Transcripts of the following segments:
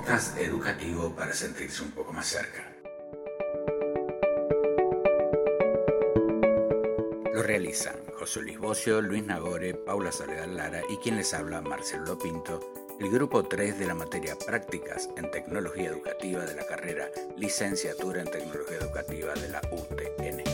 podcast educativo para sentirse un poco más cerca. Lo realizan José Luis Bocio, Luis Nagore, Paula Soledad Lara y quien les habla, Marcelo Pinto, el grupo 3 de la materia Prácticas en Tecnología Educativa de la carrera Licenciatura en Tecnología Educativa de la UTN.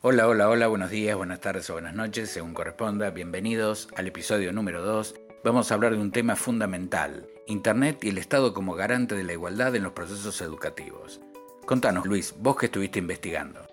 Hola, hola, hola, buenos días, buenas tardes o buenas noches, según corresponda. Bienvenidos al episodio número 2. Vamos a hablar de un tema fundamental, Internet y el Estado como garante de la igualdad en los procesos educativos. Contanos, Luis, vos que estuviste investigando.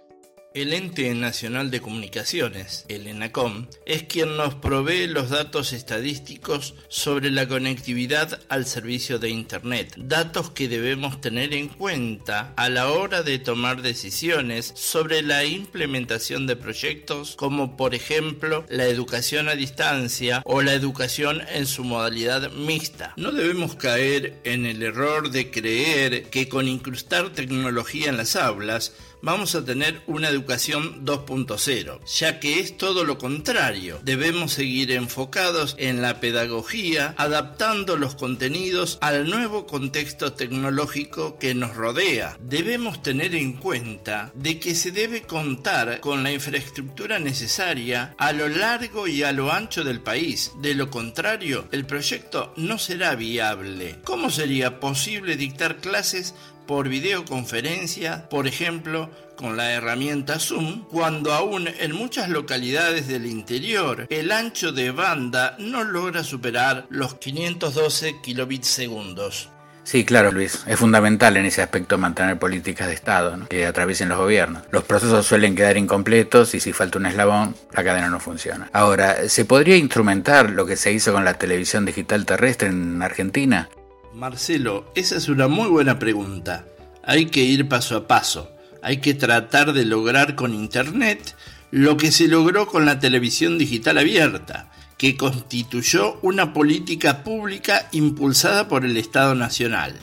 El Ente Nacional de Comunicaciones, el ENACOM, es quien nos provee los datos estadísticos sobre la conectividad al servicio de Internet, datos que debemos tener en cuenta a la hora de tomar decisiones sobre la implementación de proyectos como por ejemplo la educación a distancia o la educación en su modalidad mixta. No debemos caer en el error de creer que con incrustar tecnología en las aulas vamos a tener una educación 2.0, ya que es todo lo contrario. Debemos seguir enfocados en la pedagogía, adaptando los contenidos al nuevo contexto tecnológico que nos rodea. Debemos tener en cuenta de que se debe contar con la infraestructura necesaria a lo largo y a lo ancho del país. De lo contrario, el proyecto no será viable. ¿Cómo sería posible dictar clases por videoconferencia, por ejemplo, con la herramienta Zoom, cuando aún en muchas localidades del interior el ancho de banda no logra superar los 512 kilobits segundos. Sí, claro, Luis. Es fundamental en ese aspecto mantener políticas de Estado que atraviesen los gobiernos. Los procesos suelen quedar incompletos y si falta un eslabón, la cadena no funciona. Ahora, ¿se podría instrumentar lo que se hizo con la televisión digital terrestre en Argentina? Marcelo, esa es una muy buena pregunta. Hay que ir paso a paso. Hay que tratar de lograr con Internet lo que se logró con la televisión digital abierta, que constituyó una política pública impulsada por el Estado Nacional.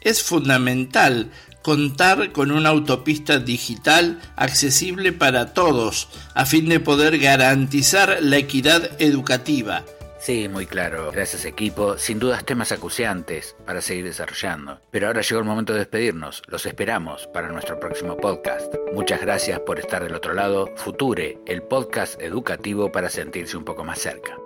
Es fundamental contar con una autopista digital accesible para todos, a fin de poder garantizar la equidad educativa, Sí, muy claro. Gracias equipo. Sin dudas temas acuciantes para seguir desarrollando. Pero ahora llegó el momento de despedirnos. Los esperamos para nuestro próximo podcast. Muchas gracias por estar del otro lado. Future, el podcast educativo para sentirse un poco más cerca.